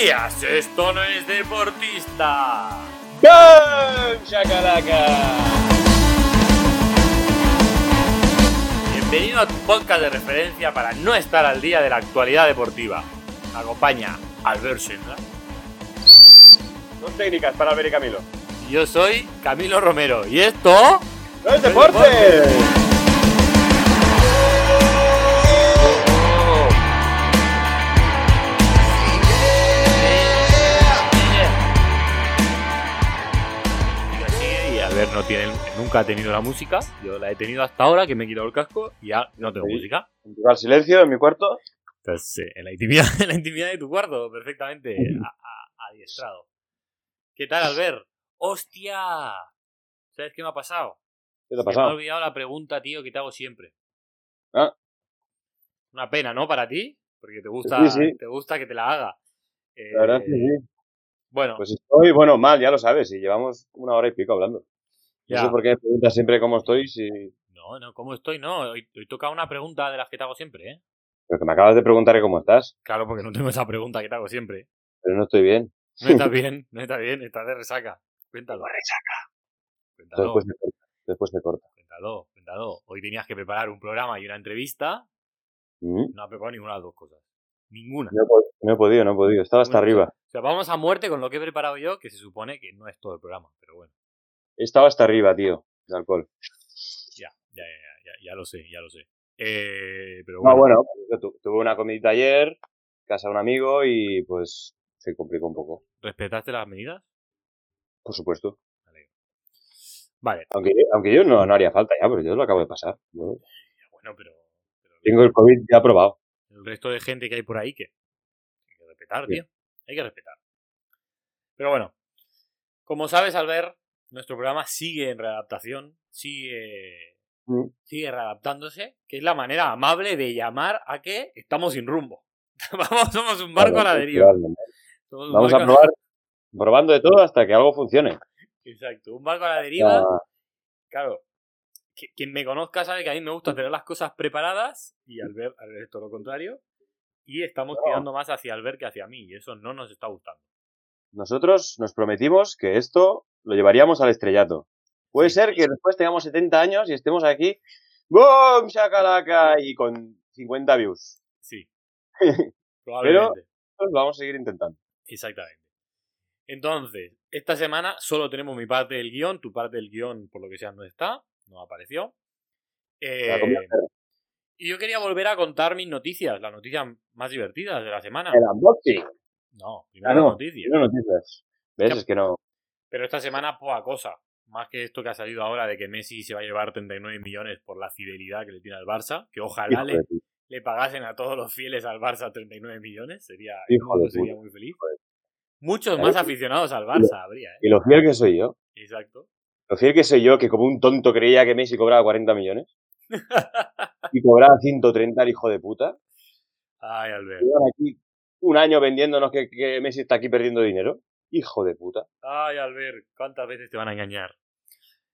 días, esto no es deportista. ¡Bam! ¡Shakalaka! Bienvenido a tu podcast de referencia para no estar al día de la actualidad deportiva. Acompaña Albert Sendra. Dos técnicas para Albert y Camilo. Yo soy Camilo Romero. ¿Y esto? ¡No es deporte! No tiene, nunca ha tenido la música. Yo la he tenido hasta ahora, que me he quitado el casco y ya no tengo Sí. música. Al silencio en mi cuarto. Entonces, eh, en la intimidad, en la intimidad de tu cuarto, perfectamente a- a- adiestrado. ¿Qué tal, Albert? ¡Hostia! ¿Sabes qué me ha pasado? ¿Qué te ha Se Me ha pasado? olvidado la pregunta, tío, que te hago siempre. Ah. Una pena, ¿no? Para ti, porque te gusta, Sí, sí. te gusta que te la haga. Eh, La verdad es que sí. Bueno, Pues estoy, bueno, mal, ya lo sabes, y llevamos una hora y pico hablando. Ya. No sé por qué me preguntas siempre cómo estoy, si... No, no, ¿cómo estoy? No, hoy, hoy toca una pregunta de las que te hago siempre, ¿eh? Pero que me acabas de preguntar cómo estás, Claro, porque no tengo esa pregunta que te hago siempre. pero no estoy bien. No estás bien, no estás bien, estás de resaca. Cuéntalo. Cuéntalo. Después me corta. Después me corta. Cuéntalo, cuéntalo. Hoy tenías que preparar un programa y una entrevista. Mm. No has preparado ninguna de las dos cosas. Ninguna. No, he pod- no he podido, no he podido. Estaba hasta arriba. O sea, vamos a muerte con lo que he preparado yo, que se supone que no es todo el programa, pero bueno. Estaba hasta arriba, tío, de alcohol. Ya, ya, ya, ya, ya, lo sé, ya lo sé. Eh, pero No, bueno, bueno, yo tu- tuve una comidita ayer, casa de un amigo y pues se complicó un poco. ¿respetaste las medidas? Por supuesto. Vale, Aunque, aunque yo no, no haría falta ya, pero yo lo acabo de pasar. Yo ya, bueno, pero, pero tengo el COVID ya aprobado. el resto de gente que hay por ahí que hay que respetar, Sí. tío. Hay que respetar. Pero bueno, como sabes, al ver, nuestro programa sigue en readaptación, sigue, Mm. sigue readaptándose, que es la manera amable de llamar a que estamos sin rumbo. Vamos, somos un barco a la deriva. Vamos a probar, probando de todo hasta que algo funcione. Exacto, un barco a la deriva. Ah, Claro, qui- quien me conozca sabe que a mí me gusta tener las cosas preparadas y al ver, al ver todo lo contrario. Y estamos No. tirando más hacia Albert que hacia mí y eso no nos está gustando. nosotros nos prometimos que esto lo llevaríamos al estrellato. Puede ser que después tengamos 70 años y estemos aquí, ¡boom! ¡Shakalaka! Y con 50 views. Sí, probablemente. Pues lo vamos a seguir intentando. Exactamente. Entonces, esta semana solo tenemos mi parte del guion, tu parte del guion, por lo que sea, no está, no apareció. Eh, y yo quería volver a contar mis noticias, las noticias más divertidas de la semana. El unboxing. No, primero Ah, no. noticias. No noticias. ¿Ves? Es que no. Pero esta semana poca cosa. Más que esto que ha salido ahora de que Messi se va a llevar 39 millones por la fidelidad que le tiene al Barça. Que ojalá le, pagasen a todos los fieles al Barça 39 millones. Sería, yo sería muy feliz. Muchos más aficionados al Barça habría, ¿eh? Y lo fiel que soy yo. Exacto. Lo fiel que soy yo, que como un tonto creía que Messi cobraba 40 millones. y cobraba 130 el hijo de puta. Ay, Albert. Llevan aquí un año vendiéndonos que, que Messi está aquí perdiendo dinero. Hijo de puta. Ay, Albert. ¿Cuántas veces te van a engañar?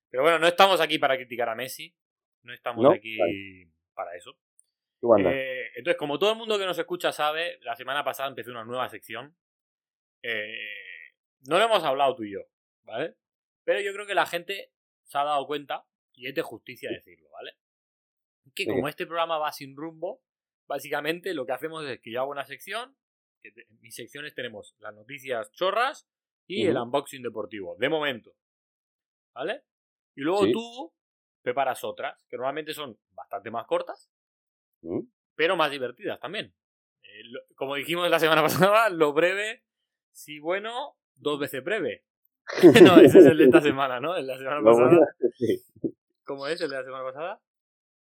Pero bueno, no estamos aquí para criticar a Messi. No estamos No, aquí vale. para eso. Eh, entonces, como todo el mundo que nos escucha sabe, la semana pasada empecé una nueva sección. Eh, no lo hemos hablado tú y yo, ¿vale? Pero yo creo que la gente se ha dado cuenta, y es de justicia decirlo, ¿vale? Que como este programa va sin rumbo, básicamente lo que hacemos es que yo hago una sección, que te- en mis secciones tenemos las noticias chorras y el unboxing deportivo, de momento, ¿vale? Y luego Sí. tú preparas otras, que normalmente son bastante más cortas, pero más divertidas también. Eh, lo- como dijimos la semana pasada, lo breve, si bueno, dos veces breve. no, ese es el de esta semana, ¿no? El de la semana Lo pasada. bueno, sí. ¿Cómo es el de la semana pasada?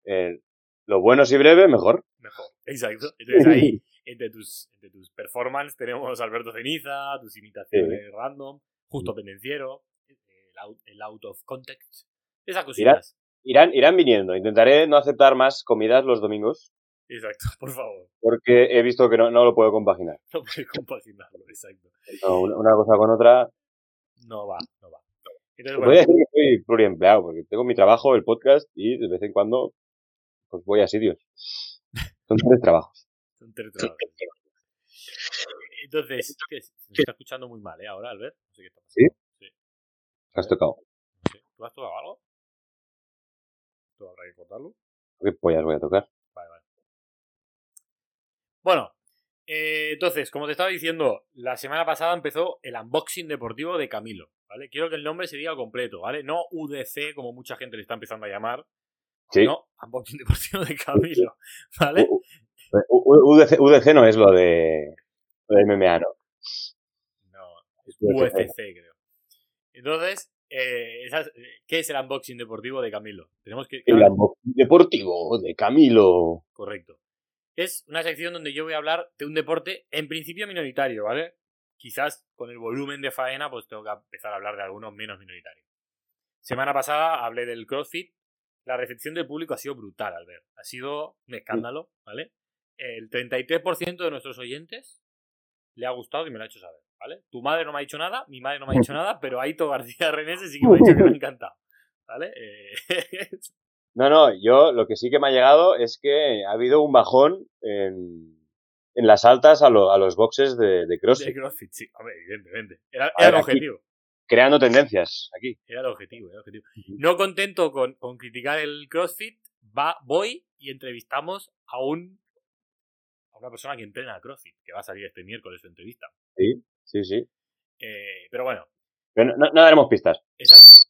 Eh, lo bueno si breve, mejor. Mejor. Exacto. Entonces ahí, entre tus, entre tus performances, tenemos Alberto Ceniza, tus imitaciones random, justo pendenciero, el out, el out of context. Esas cositas. Irán, irán viniendo. Intentaré no aceptar más comidas los domingos Exacto, por favor. porque he visto que no, no lo puedo compaginar. No puedes compaginarlo, exacto. No, una, una cosa con otra. No va, no va. Entonces, Voy a decir que soy pluriempleado porque tengo mi trabajo, el podcast y de vez en cuando pues voy a sitios. Son tres trabajos. son tres trabajos. Entonces, ¿qué es? Se me está escuchando muy mal, ¿eh? Ahora, Albert. No sé qué está ¿Sí? pasando. Sí. Has tocado. no sé. ¿Tú has tocado algo? ¿Tú habrá que cortarlo? ¿Qué pollas voy a tocar? Vale, vale. Bueno, eh, entonces, como te estaba diciendo, la semana pasada empezó el unboxing deportivo de Camilo, ¿vale? Quiero que el nombre se diga completo, ¿vale? No UDC, como mucha gente le está empezando a llamar. Sí. No, unboxing deportivo de Camilo, ¿vale? U- U- UDC, UDC no es lo de, lo de MMA, ¿no? No, es UFC. UFC, creo. Entonces, eh, esas- eh, ¿qué es el unboxing deportivo de Camilo? Tenemos que... El unboxing deportivo de Camilo. Correcto. Es una sección donde yo voy a hablar de un deporte en principio minoritario, ¿vale? Quizás con el volumen de faena, pues tengo que empezar a hablar de algunos menos minoritarios. Semana pasada hablé del CrossFit. La recepción del público ha sido brutal, Albert. Ha sido un escándalo, ¿vale? El 33% de nuestros oyentes le ha gustado y me lo ha hecho saber, ¿vale? Tu madre no me ha dicho nada, mi madre no me ha dicho nada, pero Aito García Renese sí que me ha dicho que le ha encantado, ¿vale? Eh, No, no, yo lo que sí que me ha llegado es que ha habido un bajón en, en las altas a, lo- a los boxes de, de de CrossFit, CrossFit, sí, hombre, evidentemente. Era, el aquí- objetivo. Creando tendencias aquí. Era el objetivo, era el objetivo. No contento con, con criticar el CrossFit, va, voy y entrevistamos a un a una persona que entrena CrossFit, que va a salir este miércoles su entrevista. Sí, sí, sí. Eh, pero bueno, Pero no, no daremos pistas. es así.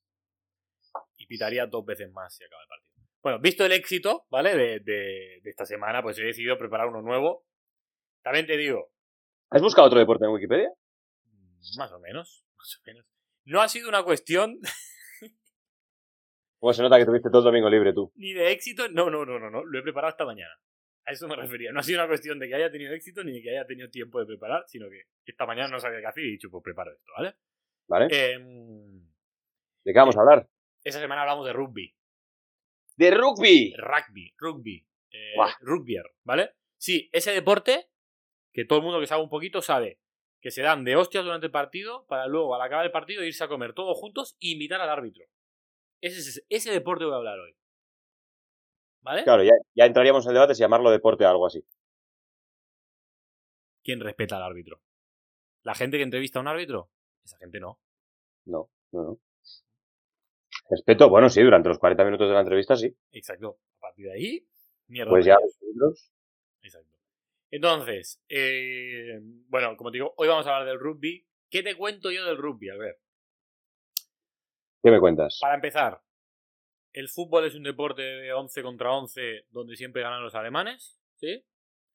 Y pitaría dos veces más si acaba el partido. Bueno, visto el éxito, ¿vale? De, de- de esta semana, pues he decidido preparar uno nuevo. También te digo, ¿Has buscado otro deporte en Wikipedia? más o menos, más o menos. No ha sido una cuestión ¿Cómo se nota que tuviste todo el domingo libre tú? ni de éxito. No, no, no, no, no. Lo he preparado esta mañana. A eso me refería. No ha sido una cuestión de que haya tenido éxito ni de que haya tenido tiempo de preparar, sino que esta mañana no sabía qué hacer y he dicho, pues preparo esto, ¿vale? ¿Vale? Em, ¿De qué vamos a hablar? esa semana hablamos de rugby. ¡De rugby! Rugby, rugby. Eh, rugbyer, ¿vale? Sí, ese deporte que todo el mundo que sabe un poquito sabe que se dan de hostias durante el partido para luego, al acabar el partido, irse a comer todos juntos e invitar al árbitro. Ese, es- ese deporte voy a hablar hoy. ¿Vale? Claro, ya, ya entraríamos en el debate si llamarlo deporte o algo así. ¿Quién respeta al árbitro? ¿La gente que entrevista a un árbitro? Esa gente no. No, no, no. Respeto, bueno, sí, durante los 40 minutos de la entrevista sí. Exacto. A partir de ahí, mierda. Pues ya, los libros. Exacto. Entonces, eh, bueno, como te digo, hoy vamos a hablar del rugby. ¿Qué te cuento yo del rugby? A ver, ¿Qué me cuentas? para empezar, el fútbol es un deporte de 11 contra 11 donde siempre ganan los alemanes, ¿sí?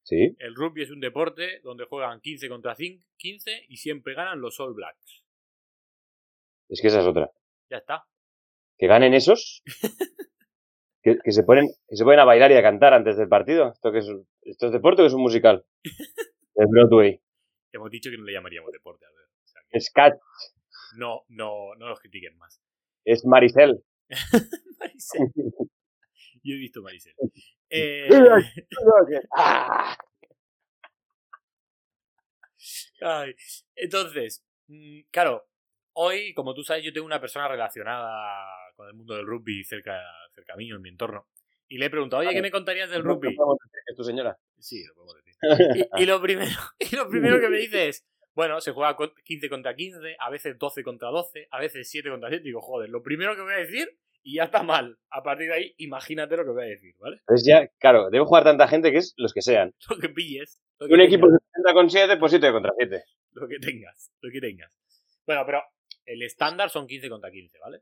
Sí, El rugby es un deporte donde juegan 15 contra 5 15 y siempre ganan los All Blacks. es que esa es otra. Ya está. Que ganen esos. que, que se ponen, que se ponen a bailar y a cantar antes del partido. ¿Esto, que es, ¿Esto es deporte o es un musical? El Broadway. Hemos dicho que no le llamaríamos deporte, a ver. O sea, que Es Cat, no, no, no los critiquen más. es Maricel. Maricel. Yo he visto Maricel. Eh, ¡Ah! ay, entonces, mm, claro, hoy, como tú sabes, yo tengo una persona relacionada con el mundo del rugby cerca, cerca mío, en mi entorno. Y le he preguntado, oye, ¿qué me contarías del rugby? es tu señora. Sí, lo podemos decir. Y, y lo primero, y lo primero que me dice es, bueno, se juega con- 15 contra 15, a veces 12 contra 12, a veces 7 contra 7. Digo, joder, lo primero que voy a decir y ya está mal. A partir de ahí, imagínate lo que voy a decir, ¿vale? Entonces ya, claro, debe jugar tanta gente que es los que sean. Lo que pilles. Lo que Un tengas, equipo de 70 con 7, pues 7 contra 7. Lo que tengas, lo que tengas. Bueno, pero el estándar son 15 contra 15, ¿vale?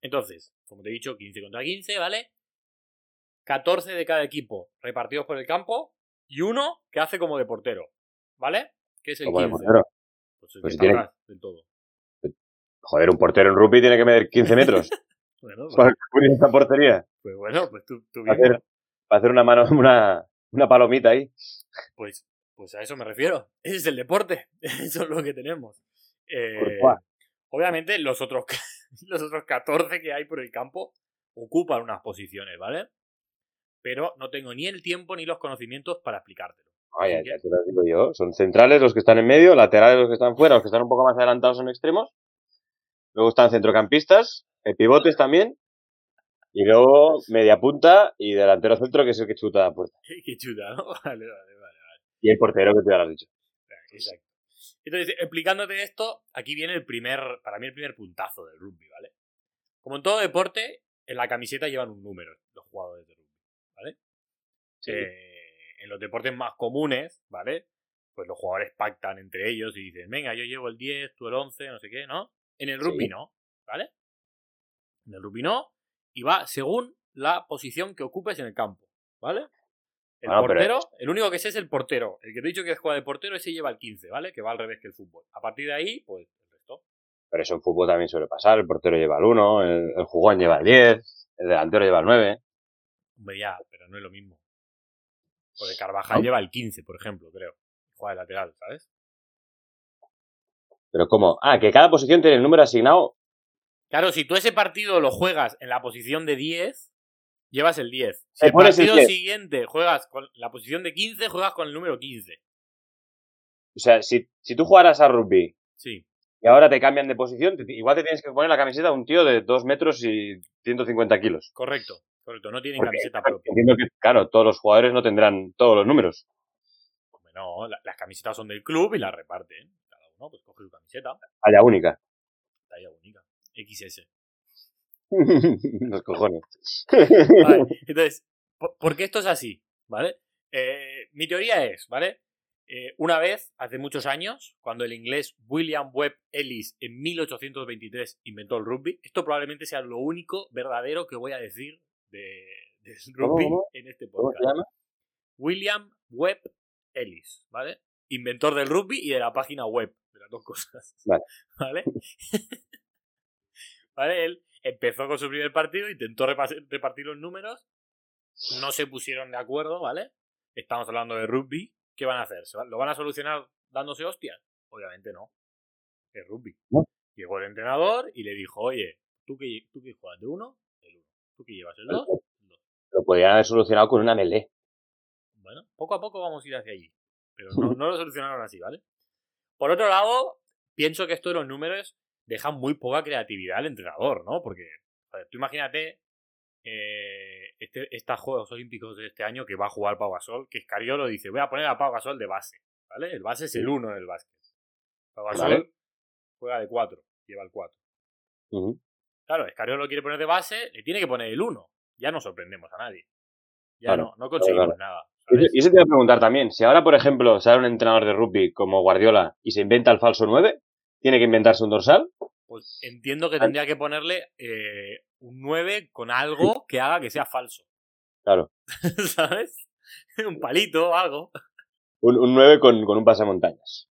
Entonces, como te he dicho, 15 contra 15, ¿vale? 14 de cada equipo repartidos por el campo y uno que hace como de portero, ¿vale? Que es el Como de 15. portero. Pues el Pues si tiene- del todo. Joder, un portero en rugby tiene que medir 15 metros Bueno, pues, para cubrir esta portería. pues bueno, pues tú, tú bien, hacer, para hacer una mano, una, una palomita ahí. pues, pues a eso me refiero. Ese es el deporte. Eso es lo que tenemos. Eh, Courtois. obviamente, los otros, los otros 14 que hay por el campo ocupan unas posiciones, ¿vale? Pero no tengo ni el tiempo ni los conocimientos para explicártelo. Vaya, ya te lo digo yo. Son centrales los que están en medio, laterales los que están fuera, los que están un poco más adelantados son extremos. Luego están centrocampistas, eh, pivotes también. Y luego media punta y delantero centro, que es el que chuta la puerta. Chuta, ¿no? Vale, vale, vale. Y el portero, que tú ya lo has dicho. Exacto. Entonces, explicándote esto, aquí viene el primer, para mí el primer puntazo del rugby, ¿vale? Como en todo deporte, en la camiseta llevan un número los jugadores de rugby, ¿vale? Sí. Eh, en los deportes más comunes, ¿vale? Pues los jugadores pactan entre ellos y dicen, venga, yo llevo el 10, tú el 11, no sé qué, ¿no? En el rugby Sí. no, ¿vale? En el rugby no, y va según la posición que ocupes en el campo, ¿vale? El Bueno, pero- portero, el único que sé es el portero. El que te he dicho que juega de portero, ese lleva el 15, ¿vale? Que va al revés que el fútbol. A partir de ahí, pues el resto. Pero eso en fútbol también suele pasar. El portero lleva el 1, el, el jugón lleva el 10, el delantero lleva el 9. Hombre, ya, pero no es lo mismo. Porque Carvajal ¿No? lleva el 15, por ejemplo, creo. Juega de lateral, ¿sabes? Pero ¿cómo? Ah, que cada posición tiene el número asignado. Claro, si tú ese partido lo juegas en la posición de 10, llevas el 10. Si el partido 10. siguiente juegas con la posición de 15, juegas con el número 15. O sea, si, si tú jugaras a rugby Sí. y ahora te cambian de posición, te- igual te tienes que poner la camiseta a un tío de 2 metros y 150 kilos. Correcto, correcto. No tienen Porque, camiseta claro, propia. Entiendo que, claro, todos los jugadores no tendrán todos los números. No, la- las camisetas son del club y las reparten. Cada uno pues coge su camiseta, Talla única. talla única. XS. los cojones. Vale, entonces, ¿por, por qué esto es así? ¿Vale? Eh, mi teoría es, ¿vale? Eh, una vez, hace muchos años, cuando el inglés William Webb Ellis en 1823 inventó el rugby, esto probablemente sea lo único verdadero que voy a decir de, ¿Cómo, rugby cómo? en este ¿Cómo se podcast. llama? William Webb Ellis, ¿vale? Inventor del rugby y de la página web, de las dos cosas. Vale. ¿Vale? ¿Vale? Él empezó con su primer partido, intentó repartir los números, no se pusieron de acuerdo, ¿vale? Estamos hablando de rugby, ¿qué van a hacer? ¿Se va- ¿Lo van a solucionar dándose hostias? Obviamente no. Es rugby. Llegó el entrenador y le dijo, oye, ¿tú que, tú que juegas de uno? El uno. ¿Tú que llevas el dos? El dos. Lo podrían haber solucionado con una melee. Bueno, poco a poco vamos a ir hacia allí. Pero no, no lo solucionaron así, ¿vale? Por otro lado, pienso que esto de los números deja muy poca creatividad al entrenador, ¿no? Porque, tú imagínate eh, este, estos Juegos Olímpicos de este año que va a jugar Pau Gasol, que Escariolo dice, voy a poner a Pau Gasol de base, ¿vale? El base es el 1 en el básquet. Pau Gasol Vale. juega de 4, lleva el 4. Ujú. Claro, Escariolo lo quiere poner de base, le tiene que poner el 1. Ya no sorprendemos a nadie. Ya Claro, no, no conseguimos claro. nada. Y ¿sabes? eso- y eso te iba a preguntar también. Si ahora, por ejemplo, sale un entrenador de rugby como Guardiola y se inventa el falso 9, ¿tiene que inventarse un dorsal? Pues entiendo que tendría que ponerle eh, un 9 con algo que haga que sea falso. Claro. ¿Sabes? Un palito o algo. Un, un 9 con, con un pasamontañas.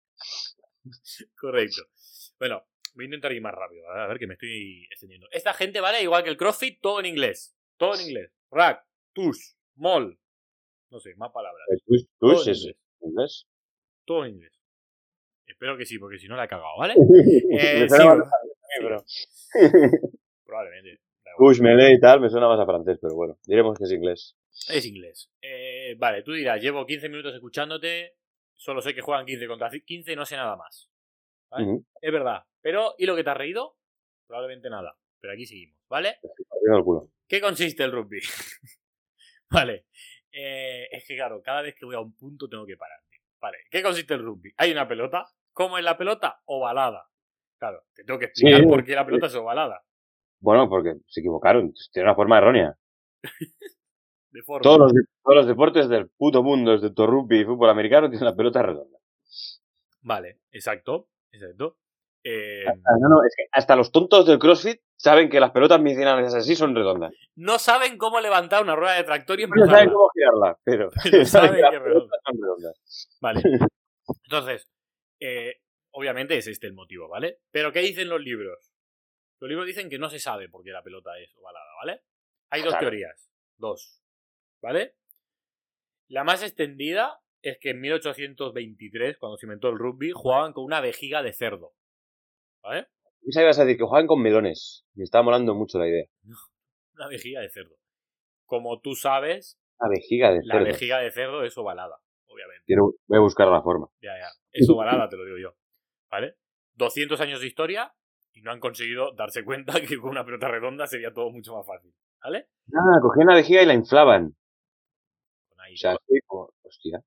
Correcto. Bueno, voy a intentar ir más rápido, a ver que me estoy extendiendo. Esta gente, ¿vale? Igual que el CrossFit, todo en inglés. Todo en inglés. Rack, tush, mall. No sé, más palabras. Tush, tush en es inglés. inglés. Todo en inglés. Espero que sí, porque si no la he cagado, ¿vale? Me Eh, sí, más pero- probablemente. Tush, melee y tal, me suena más a francés, pero bueno, diremos que es inglés. Es inglés. Eh, vale, tú dirás, llevo 15 minutos escuchándote, solo sé que juegan 15 contra 15 y no sé nada más. Es verdad. Pero, ¿y lo que te has reído? Probablemente nada. Pero aquí seguimos, ¿vale? ¿Qué consiste el rugby? vale. Eh, es que claro, cada vez que voy a un punto tengo que parar. Vale, ¿qué consiste el rugby? Hay una pelota. ¿Cómo es la pelota? Ovalada. Claro, te tengo que explicar Sí, por qué la pelota es ovalada. Bueno, porque se equivocaron. Tiene una forma errónea. De forma. Todos los, todos los deportes del puto mundo, desde el rugby y fútbol americano, tienen la pelota redonda. Vale, exacto. Exacto. Eh, Ah, no, no, es que hasta los tontos del CrossFit saben que las pelotas medicinales así son redondas. no saben cómo levantar una rueda de tractor y No saben cómo girarla, pero Pero saben que las pelotas son redondas. Vale. Entonces, eh, obviamente es este el motivo, ¿vale? Pero ¿qué dicen los libros? Los libros dicen que no se sabe por qué la pelota es ovalada, ¿vale? Hay dos Claro. teorías. Dos. ¿Vale? La más extendida es que en 1823, cuando se inventó el rugby, jugaban con una vejiga de cerdo. ¿Vale? ¿Qué sabías a decir? Que juegan con melones. Me estaba molando mucho la idea. Una vejiga de cerdo. Como tú sabes, Una vejiga de la cerdo. vejiga de cerdo es ovalada, obviamente. Quiero- voy a buscar la forma. Ya, ya. Es ovalada, te lo digo yo. ¿Vale? 200 años de historia y no han conseguido darse cuenta que con una pelota redonda sería todo mucho más fácil. ¿Vale? Ah, cogían la vejiga y la inflaban. Ahí, O sea, como... Hostia.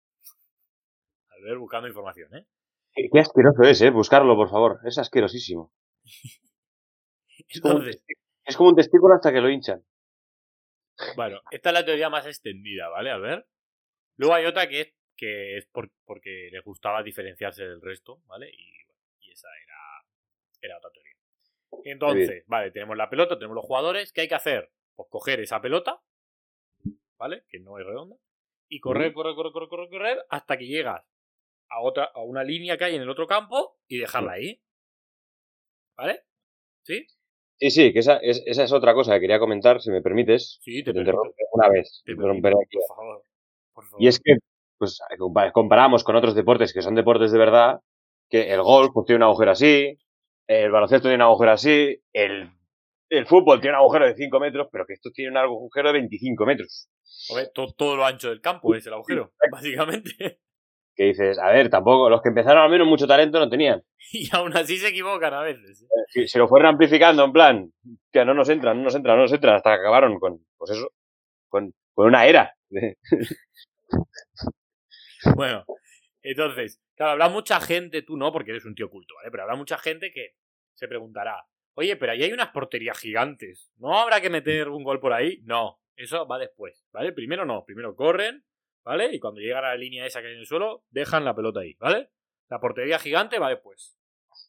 al ver buscando información, ¿eh? Qué, qué asqueroso es, ¿eh? Buscarlo, por favor. Es asquerosísimo. Es como, Entonces, es como un testículo hasta que lo hinchan. bueno, esta es la teoría más extendida, ¿vale? A ver. Luego hay otra que es, que es por- porque les gustaba diferenciarse del resto, ¿vale? Y, y esa era, era otra teoría. Entonces, vale, tenemos la pelota, tenemos los jugadores. ¿Qué hay que hacer? Pues coger esa pelota, ¿vale? Que no es redonda. Y correr, correr, correr, correr, correr, correr hasta que llegas a otra, a una línea que hay en el otro campo y dejarla ahí. ¿Vale? ¿Sí? Sí, sí, que esa es, esa es otra cosa que quería comentar, si me permites. Sí, Te te interrumpo una vez. Te te aquí. por favor. Por favor. Y es que, pues, compa- comparamos con otros deportes que son deportes de verdad, que el golf pues, tiene un agujero así, el baloncesto tiene un agujero así, el, el fútbol tiene un agujero de 5 metros, pero que esto tiene un agujero de 25 metros. To- todo lo ancho del campo es el agujero, básicamente. Que dices, a ver, tampoco, los que empezaron al menos mucho talento no tenían. Y aún así se equivocan a veces. ¿eh? Si, si lo fueron amplificando en plan, que no nos entran, no nos entran, no nos entran, hasta que acabaron con, pues eso, con, con una era. Bueno, entonces, claro, habrá mucha gente, tú no, porque eres un tío culto, ¿vale? Pero habrá mucha gente que se preguntará, oye, pero ahí hay unas porterías gigantes. ¿No habrá que meter un gol por ahí? No, eso va después, ¿vale? Primero no, primero corren, ¿vale? Y cuando llegan a la línea esa que hay en el suelo, dejan la pelota ahí, ¿vale? La portería gigante va después.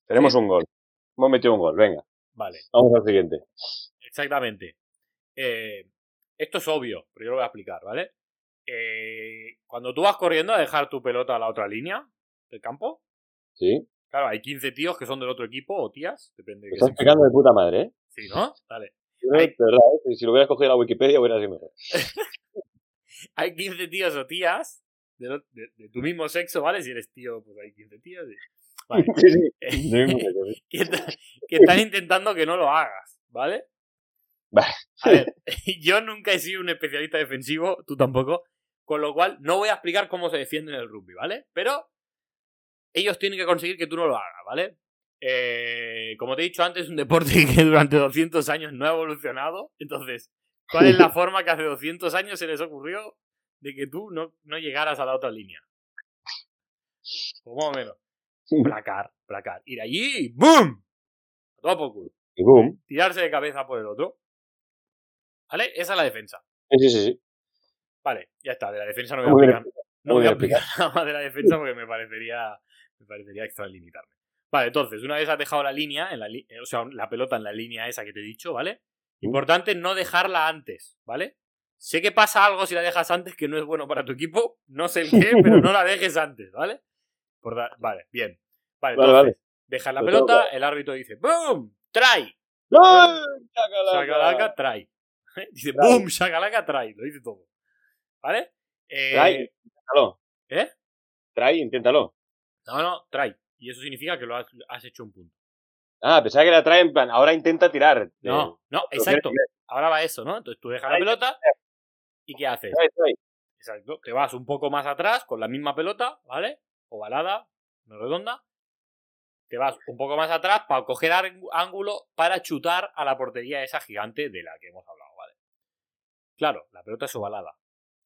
Tenemos un gol. Hemos metido un gol, venga, Vale, vamos al siguiente. exactamente. Eh, esto es obvio, pero yo lo voy a explicar, ¿vale? Eh, cuando tú vas corriendo a dejar tu pelota a la otra línea del campo, ¿Sí? claro, hay 15 tíos que son del otro equipo o tías, depende de Lo qué estás explicando de puta madre, ¿eh? Sí, ¿no? Vale. De verdad, ¿eh? si lo hubieras cogido la Wikipedia hubiera sido mejor. Hay 15 tíos o tías de, lo- de- de tu mismo sexo, ¿vale? Si eres tío, pues hay 15 tías. y- Vale. Sí, sí. Eh, que están intentando que no lo hagas, ¿vale? Vale. A ver, yo nunca he sido un especialista defensivo, tú tampoco, con lo cual no voy a explicar cómo se defiende en el rugby, ¿vale? Pero ellos tienen que conseguir que tú no lo hagas, ¿vale? Eh, como te he dicho antes, es un deporte que durante 200 años no ha evolucionado, entonces, ¿cuál es la forma que hace 200 años se les ocurrió de que tú no, no llegaras a la otra línea? Pues más o menos. Placar, placar. Ir allí ¡boom! A todo por culo Y boom. tirarse de cabeza por el otro. ¿Vale? Esa es la defensa. Sí, sí, sí. Vale, ya está. De la defensa no voy a Muy bien explicar. No voy a bien explicar nada más de la defensa porque me parecería, me parecería extralimitarme. Vale, entonces, una vez has dejado la línea, en la li- eh, o sea, la pelota en la línea esa que te he dicho, ¿vale? Importante no dejarla antes, ¿vale? Sé que pasa algo si la dejas antes que no es bueno para tu equipo, no sé el qué, pero no la dejes antes, ¿vale? Por Vale, bien. Vale, Vale, entonces, vale. dejas la pelota, el árbitro dice ¡Boom! ¡Try! Chacalaca. Shakalaka, try. Dice, Try. boom, shakalaka, try. Lo dice todo. ¿Vale? Eh, Try, inténtalo. ¿Eh? Try, inténtalo. No, no, try. Y eso significa que lo has, has hecho un punto. Ah, pensaba que era try en plan, ahora intenta tirar. No, no, exacto. Ahora va eso, ¿no? Entonces tú dejas la Try, pelota y ¿qué haces? Try. Exacto. Te vas un poco más atrás con la misma pelota, ¿vale? Ovalada, no redonda. Te vas un poco más atrás para coger ángulo para chutar a la portería esa gigante de la que hemos hablado. Claro, la pelota es ovalada.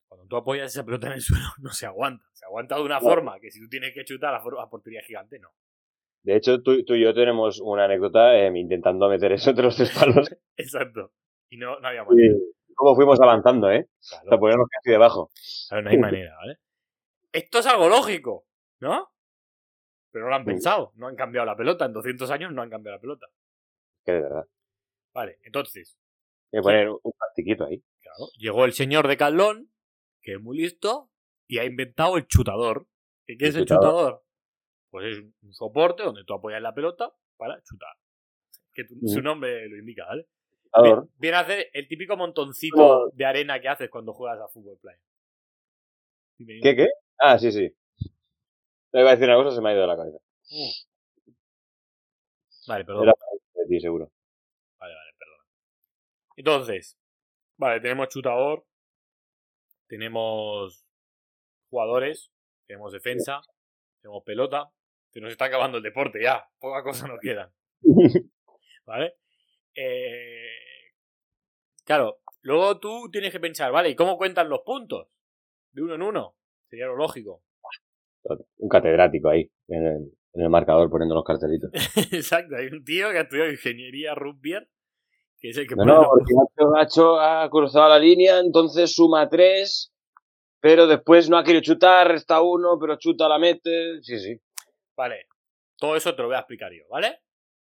Cuando tú apoyas esa pelota en el suelo, no se aguanta. Se aguanta de una forma que si tú tienes que chutar a, a portería gigante, no. De hecho, tú, tú y yo tenemos una anécdota eh, intentando meter eso entre los tres palos. Exacto. Y no, no había manera. Y cómo fuimos avanzando, ¿eh? Claro. Hasta ponernos casi debajo. Claro, no hay manera, ¿vale? Esto es algo lógico, ¿no? Pero no lo han pensado. No han cambiado la pelota. En 200 años no han cambiado la pelota. Que de verdad. Vale, entonces, Hay que poner un plastiquito ahí. Llegó el señor de Calón, que es muy listo, y ha inventado el chutador. ¿Y qué El es el chutador. chutador? Pues es un soporte donde tú apoyas la pelota para chutar. Que tu- su nombre lo indica, ¿vale? Viene a hacer el típico montoncito de arena que haces cuando juegas a fútbol playa. ¿Qué, qué? Ah, sí, sí. Le iba a decir una cosa, se me ha ido de la cabeza. Vale, perdón. Era de ti, seguro. Vale, vale, perdona. Entonces, vale, tenemos chutador, tenemos jugadores, tenemos defensa, tenemos pelota. Se nos está acabando el deporte ya, poca cosa nos queda. ¿Vale? Eh, claro, luego tú tienes que pensar, ¿vale? ¿Y cómo cuentan los puntos? De uno en uno. Sería lo lógico. un catedrático ahí, en el, en el marcador poniendo los cartelitos. Exacto, hay un tío que ha estudiado ingeniería rugby, que es el que No, porque Nacho ha cruzado la línea, entonces suma tres, pero después no ha querido chutar, resta uno, pero chuta, la mete. Sí, sí. Vale, todo eso te lo voy a explicar yo, ¿vale?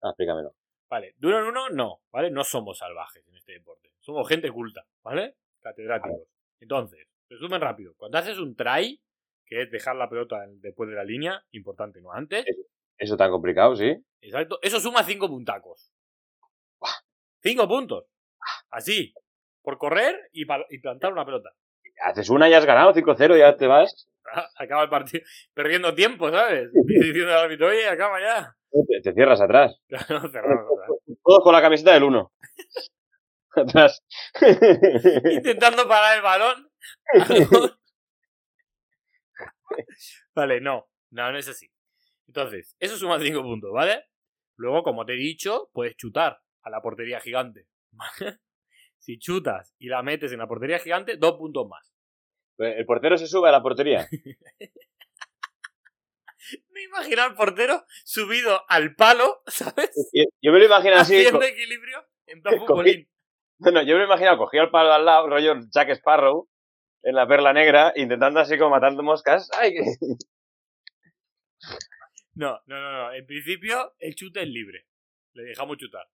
Ah, explícamelo. Vale, de uno en uno, no, ¿vale? No somos salvajes en este deporte. Somos gente culta, ¿vale? Catedráticos. Entonces, resumen rápido. Cuando haces un try, que es dejar la pelota después de la línea, importante, no antes. Eso tan complicado, sí. Exacto. Eso suma cinco puntacos. Cinco puntos. Así. Por correr y, plantar una pelota. Haces una y has ganado 5-0, ya te vas. Acaba el partido perdiendo tiempo, ¿sabes? Y diciendo al árbitro, oye, acaba ya. Te, te cierras atrás. Claro, cerramos Todos con la camiseta del 1. atrás. Intentando parar el balón. vale, no. No, no es así. Entonces, eso suma 5 puntos, ¿vale? Luego, como te he dicho, puedes chutar a la portería gigante. Si chutas y la metes en la portería gigante, dos puntos más. El portero se sube a la portería. Me imagino al portero subido al palo, ¿sabes? Yo, yo me lo imagino así. Haciendo equilibrio en plan Cogí- futbolín. Bueno, yo me lo imagino cogido el palo de al lado, rollo Jack Sparrow, en la perla negra, intentando así como matando moscas. ¡Ay! que- No, no, no, no. En principio, el chute es libre. Le dejamos chutar.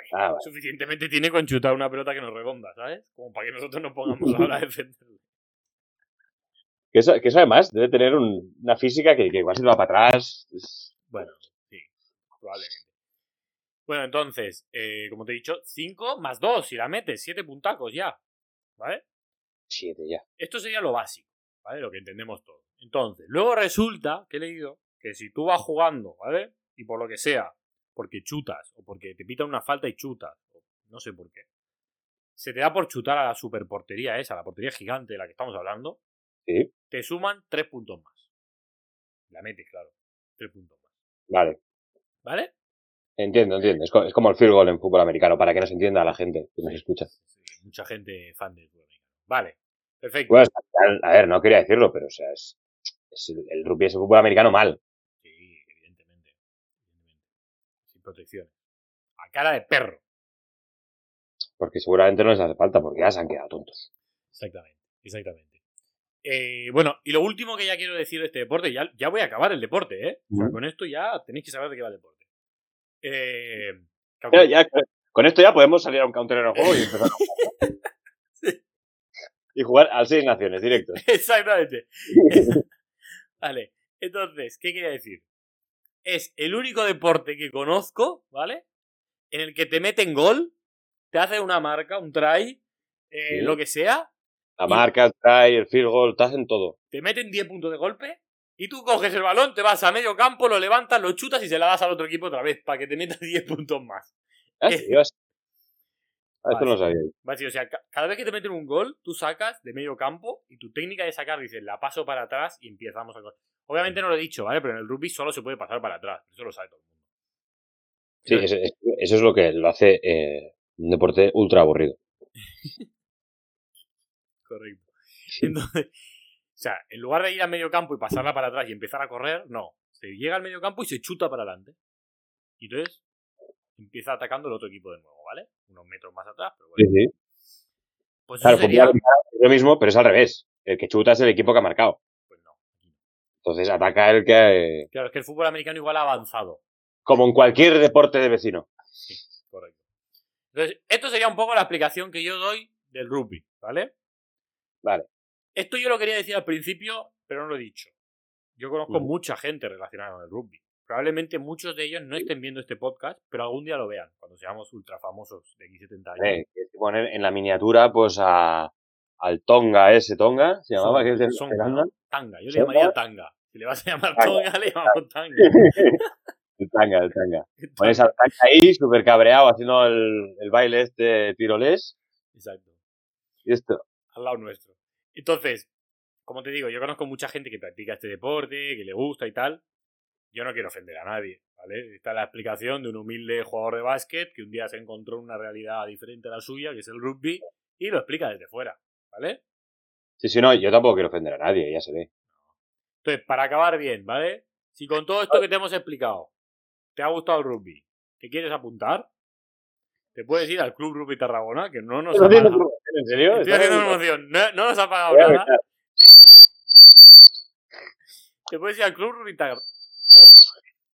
Pues, Ah, vale. Suficientemente tiene con chutar una pelota que nos redonda, ¿sabes? Como para que nosotros nos pongamos ahora a defenderlo. Que eso, que eso además debe tener un- una física que, que igual se va para atrás. Es- Bueno, sí, probablemente. Bueno, entonces, eh, como te he dicho, 5 más 2, si la metes, 7 puntacos ya. ¿Vale? Siete ya. Esto sería lo básico, ¿vale? Lo que entendemos todos. Entonces, luego resulta que he leído que si tú vas jugando, ¿vale? Y por lo que sea, porque chutas, o porque te pitan una falta y chutas, o no sé por qué, se te da por chutar a la superportería esa, la portería gigante de la que estamos hablando, Sí. te suman 3 puntos más. La metes, claro. 3 puntos más. Vale. ¿Vale? Entiendo, entiendo. Es, co- es como el field goal en fútbol americano, para que nos entienda la gente que nos escucha. Sí, mucha gente fan del fútbol americano. Vale. Perfecto. A ver, no quería decirlo, pero o sea, es, es el, el rugby es el fútbol americano mal. Sí, evidentemente. evidentemente. Sin protección. A cara de perro. Porque seguramente no les hace falta, porque ya se han quedado tontos. Exactamente, exactamente. Eh, bueno, y lo último que ya quiero decir de este deporte, ya, ya voy a acabar el deporte, ¿eh? O sea, con esto ya tenéis que saber de qué va el deporte. Eh, Pero ya, con esto ya podemos salir a un counter en el juego y empezar a. Sí. Y jugar al seis naciones, directo. Exactamente. vale, entonces, ¿qué quería decir? Es el único deporte que conozco, ¿vale? En el que te meten gol, te hacen una marca, un try, eh, Sí. lo que sea, La marca, el try, el field goal, te hacen todo. te meten 10 puntos de golpe y tú coges el balón, te vas a medio campo, lo levantas, lo chutas y se la das al otro equipo otra vez para que te metas 10 puntos más. Ah, Eh. Dios. Esto no lo sabía. sí, o sea, ca- cada vez que te meten un gol, tú sacas de medio campo y tu técnica de sacar dices, la paso para atrás y empezamos a... co- Obviamente no lo he dicho, ¿vale? Pero en el rugby solo se puede pasar para atrás. Eso lo sabe todo el mundo. Sí, eso, es- eso es lo que lo hace eh, un deporte ultra aburrido. Correcto. Entonces, o sea, en lugar de ir al medio campo y pasarla para atrás y empezar a correr, no. Se llega al medio campo y se chuta para adelante. Y entonces empieza atacando el otro equipo de nuevo, ¿vale? Unos metros más atrás, pero Sí, bueno. sí. Pues Claro, sería... es lo mismo, pero es al revés. El que chuta es el equipo que ha marcado. Pues no. Entonces ataca el que... Claro, es que el fútbol americano igual ha avanzado. como en cualquier deporte de vecino. Sí, correcto. Entonces, esto sería un poco la explicación que yo doy del rugby, ¿vale? Vale. Esto yo lo quería decir al principio, pero no lo he dicho. Yo conozco mucha gente relacionada con el rugby. Probablemente muchos de ellos no estén viendo este podcast, pero algún día lo vean, cuando seamos ultra famosos de aquí 70 años. Eh, tienes que poner en la miniatura, pues, a, al Tonga ese, Tonga, se llamaba, que es de Zelanda. ¿no? Tanga, yo le llamaría tanga. Si le vas a llamar Tanga. tonga, le llamamos tanga. El tanga, el tanga. Pones al tanga ahí, súper cabreado, haciendo el, el baile este tirolés. Exacto. Y esto. al lado nuestro. Entonces, como te digo, yo conozco mucha gente que practica este deporte, que le gusta y tal. Yo no quiero ofender a nadie, ¿vale? Esta es la explicación de un humilde jugador de básquet que un día se encontró en una realidad diferente a la suya, que es el rugby, y lo explica desde fuera, ¿vale? Sí, sí, no, yo tampoco quiero ofender a nadie, ya se ve. Entonces, para acabar bien, ¿vale? Si con todo esto que te hemos explicado te ha gustado el rugby, ¿te quieres apuntar? Te puedes ir al Club Rugby Tarragona, que no nos ha ¿Estás haciendo pagado. ¿En serio? Estoy ¿Estás haciendo promoción, no, no nos ha pagado nada. Te puedes ir al Club Rugby Tarragona.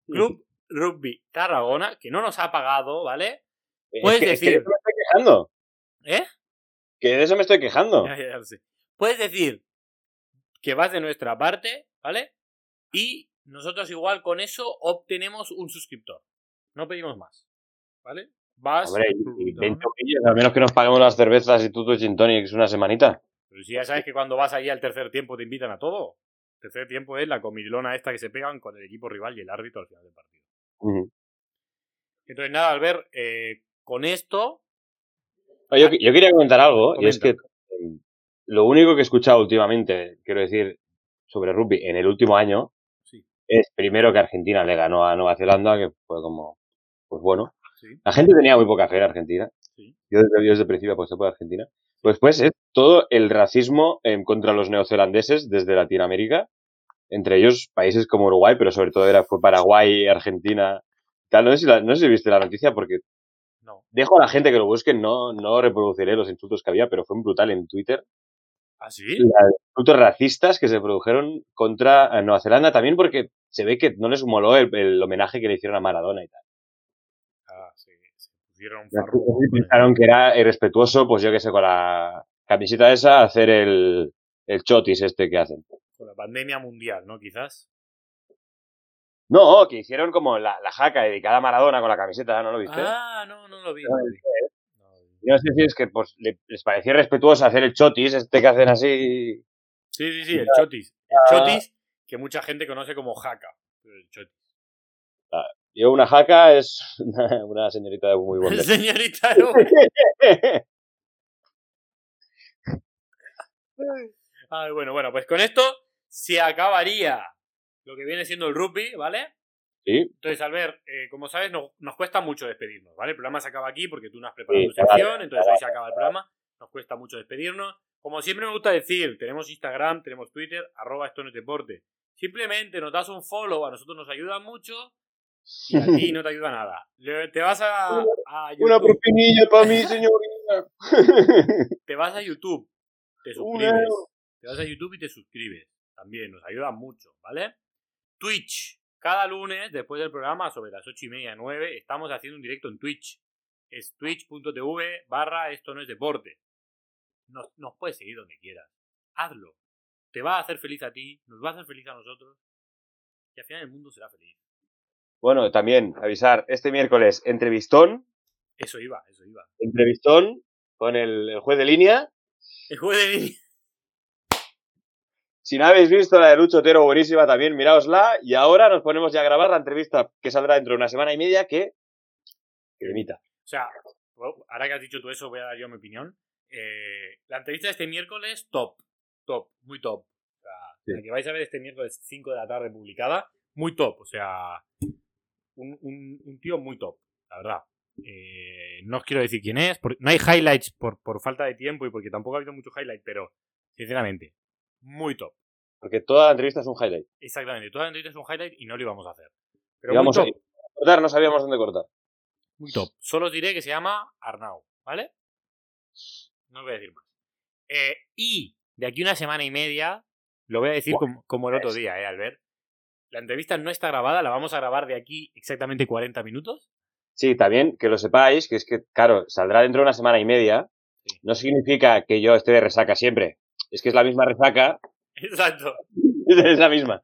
Club Rugby Tarragona, que no nos ha pagado, ¿vale? Es Puedes es que decir- de eso me estoy quejando. ¿Eh? Que de eso me estoy quejando. Ya, ya, ya lo sé. Puedes decir que vas de nuestra parte, ¿vale? Y nosotros igual con eso obtenemos un suscriptor. No pedimos más. ¿Vale? Vas. Hombre, Club Rugby y 20 Tarragona. millas, al menos que nos paguemos las cervezas y tú tu gin tonics una semanita. Pero si ya sabes que cuando vas allí al tercer tiempo te invitan a todo. Tercer tiempo es la comidilona esta que se pegan con el equipo rival y el árbitro al final del partido. Entonces, nada, Albert, eh, con esto. Oye, Yo, yo quería comentar algo, y es que eh, lo único que he escuchado últimamente, quiero decir, sobre rugby en el último año, Sí. es primero que Argentina le ganó a Nueva Zelanda, que fue como, pues bueno. Sí. La gente tenía muy poca fe en Argentina. Sí. Yo desde, yo desde el principio aposté por Argentina. Pues pues es todo el racismo eh, contra los neozelandeses desde Latinoamérica, entre ellos países como Uruguay, pero sobre todo era, fue Paraguay, Argentina, tal. No sé si, la- no sé si viste la noticia porque No. dejo a la gente que lo busque, no, no reproduciré los insultos que había, pero fue brutal en Twitter. ¿Ah, sí? Los insultos racistas que se produjeron contra eh, Nueva Zelanda también porque se ve que no les moló el, el homenaje que le hicieron a Maradona y tal. Ah, sí. Un pensaron que era irrespetuoso, pues yo que sé, con la camiseta esa, hacer el, el chotis este que hacen. con la pandemia mundial, ¿no? Quizás. No, que hicieron como la, la jaca dedicada a Maradona con la camiseta, ¿no lo viste? Ah, no, no lo vi. No, No, lo vi. Sé si es que pues, le- les parecía irrespetuoso hacer el chotis este que hacen así. Sí, sí, sí, el chotis. El Ah. chotis que mucha gente conoce como jaca. El chotis. Yo una jaca es una, una señorita de muy buen ver. Señorita, no. Ay, bueno, bueno, pues con esto se acabaría lo que viene siendo el rugby, ¿vale? Sí, Entonces, Albert, eh, como sabes, nos, nos cuesta mucho despedirnos, ¿vale? El programa se acaba aquí porque tú no has preparado Sí, tu vale, sección, entonces hoy se acaba el programa. Nos cuesta mucho despedirnos. Como siempre me gusta decir, tenemos Instagram, tenemos Twitter, arroba esto no es deporte. Simplemente nos das un follow, a nosotros nos ayuda mucho y a ti no te ayuda nada. Te vas a, a una propinilla para mí, señorita. te vas a YouTube, te suscribes. Te vas a YouTube y te suscribes. También nos ayuda mucho, ¿vale? Twitch. Cada lunes, después del programa, sobre las 8 y media, 9, estamos haciendo un directo en Twitch. Es twitch.tv barra esto no es deporte. Nos, nos puedes seguir donde quieras. Hazlo. Te va a hacer feliz a ti, nos va a hacer feliz a nosotros. Y al final el mundo será feliz. Bueno, también avisar, este miércoles entrevistón, Eso iba, eso iba. entrevistón con el, el juez de línea. El jueves de línea. Si no habéis visto la de Lucho Otero, buenísima también, miraosla. Y ahora nos ponemos ya a grabar la entrevista que saldrá dentro de una semana y media que... que limita. O sea, ahora que has dicho tú eso, voy a dar yo mi opinión. Eh, la entrevista de este miércoles, top. Top, muy top. O sea, Sí. la que vais a ver este miércoles 5 de la tarde publicada, muy top. O sea, un, un- un tío muy top, la verdad. Eh, no os quiero decir quién es, no hay highlights por, por falta de tiempo y porque tampoco ha habido mucho highlight, pero sinceramente, muy top. Porque toda la entrevista es un highlight. Exactamente, toda la entrevista es un highlight y no lo íbamos a hacer. Pero Íbamos muy a cortar, no sabíamos dónde cortar. Muy top. Solo os diré que se llama Arnau, ¿vale? No os voy a decir más. Eh, y de aquí una semana y media, lo voy a decir como, como el otro día, ¿eh, Albert? La entrevista no está grabada, la vamos a grabar de aquí exactamente 40 minutos. Sí, también que lo sepáis, que es que, claro, saldrá dentro de una semana y media. Sí. No significa que yo esté de resaca siempre. Es que es la misma resaca, Exacto. es la misma.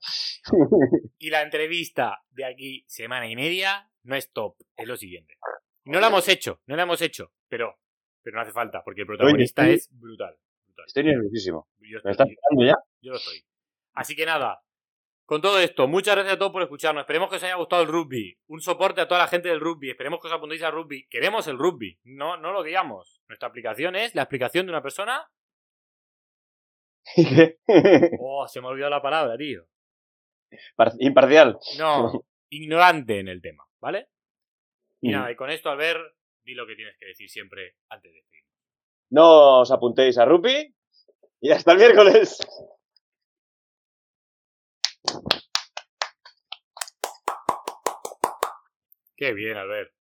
Y la entrevista de aquí semana y media no es top, es lo siguiente. No la hemos hecho, no la hemos hecho, pero, pero no hace falta, porque el protagonista estoy- es brutal. brutal. Estoy nerviosísimo. Yo ¿Me estoy- estás esperando ya? Yo lo estoy. Así que nada, con todo esto, muchas gracias a todos por escucharnos. Esperemos que os haya gustado el rugby. Un soporte a toda la gente del rugby. Esperemos que os apuntéis al rugby. Queremos el rugby, no, no lo guiamos. Nuestra aplicación es la explicación de una persona. Oh, se me ha olvidado la palabra, tío. Par- Imparcial. No, ignorante en el tema, ¿vale? Y nada, y con esto, Albert, di lo que tienes que decir siempre antes de seguir. No os apuntéis a Rupi. Y hasta el miércoles. Qué bien, Albert.